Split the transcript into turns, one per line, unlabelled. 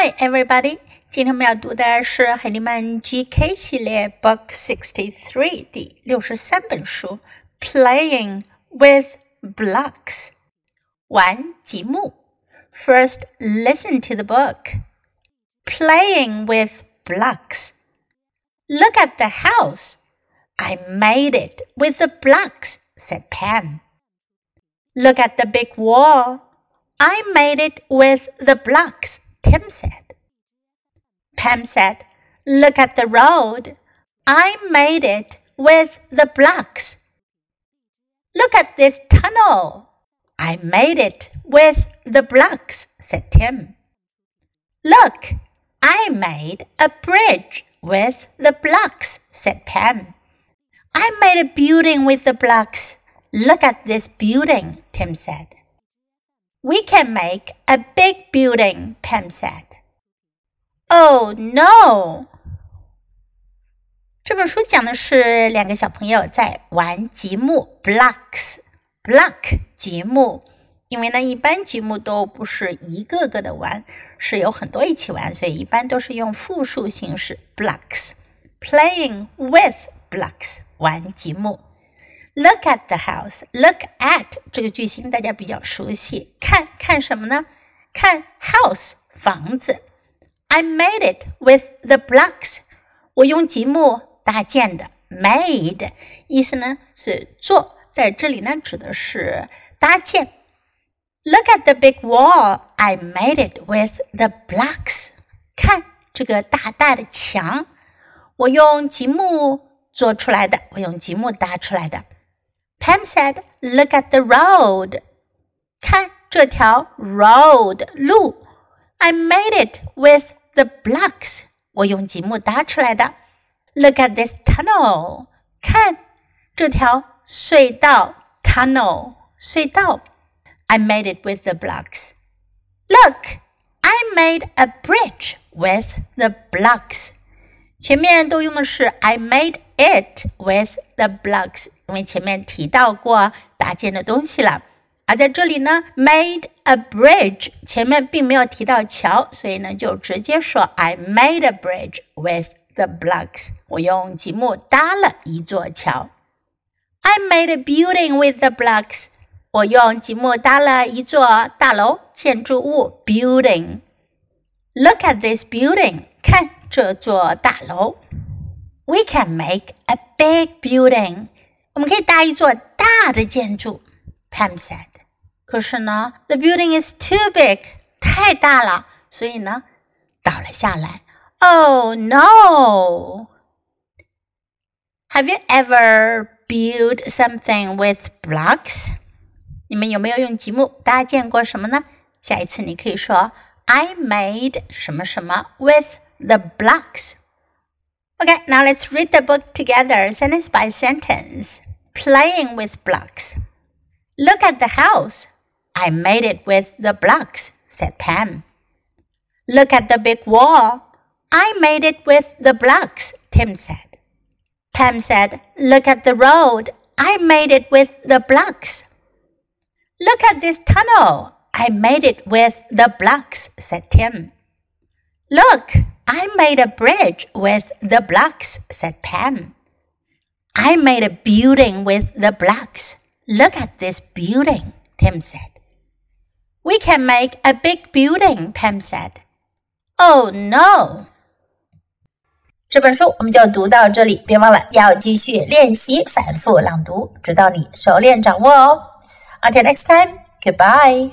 Hi, everybody！今天我们要读的是海尼曼 GK 系列 Book Sixty Three 第六十三本书《Playing with Blocks》玩积木。First, listen to the book. Playing with blocks. Look at the house. I made it with the blocks, said Pam. Look at the big wall. I made it with the blocks, Tim said. Pam said, Look at the road. I made it with the blocks. Look at this tunnel. I made it with the blocks, said Tim. Look, I made a bridge with the blocks, said Pam. I made a building with the blocks. Look at this building, Tim said. We can make a big building, Pam said. Oh no! 这本书讲的是两个小朋友在玩积木 blocks block 积木，因为呢，一般积木都不是一个个的玩，是有很多一起玩，所以一般都是用复数形式 blocks。Playing with blocks 玩积木。Look at the house. Look at 这个句型大家比较熟悉。 看看什么呢？看 house 房子。I made it with the blocks. 我用积木搭建的。Made 意思呢是做，在这里呢指的是搭建。Look at the big wall. I made it with the blocks. 看这个大大的墙，我用积木做出来的，我用积木搭出来的。Pam said, "Look at the road." 看 这条 road 路，I made it with the blocks. 我用积木搭出来的。Look at this tunnel. 看这条隧道 tunnel 隧道，I made it with the blocks. Look, I made a bridge with the blocks. 前面都用的是 I made it with the blocks，因为前面提到过搭建的东西了。 而在这里呢，made a bridge 前面并没有提到桥，所以呢就直接说 I made a bridge with the blocks。我用积木搭了一座桥。I made a building with the blocks。我用积木搭了一座大楼建筑物 building。Look at this building，看这座大楼。we can make a big building. 我们可以搭一座大的建筑 ，Pam said. 可是呢，the building is too big，太大了，所以呢，倒了下来。Oh no! Have you ever built something with blocks? 你们有没有用积木搭建过什么呢？下一次你可以说 I made 什么什么 with the blocks。Okay, now let's read the book together, sentence by sentence. Playing with blocks. Look at the house. I made it with the blocks, said Pam. Look at the big wall. I made it with the blocks, Tim said. Pam said, Look at the road. I made it with the blocks. Look at this tunnel. I made it with the blocks, said Tim. Look, I made a bridge with the blocks, said Pam. I made a building with the blocks. Look at this building, Tim said. We can make a big building, Pam said. Oh no! 这本书我们就读到这里，别忘了要继续练习反复朗读，直到你熟练掌握哦。Until next time, goodbye.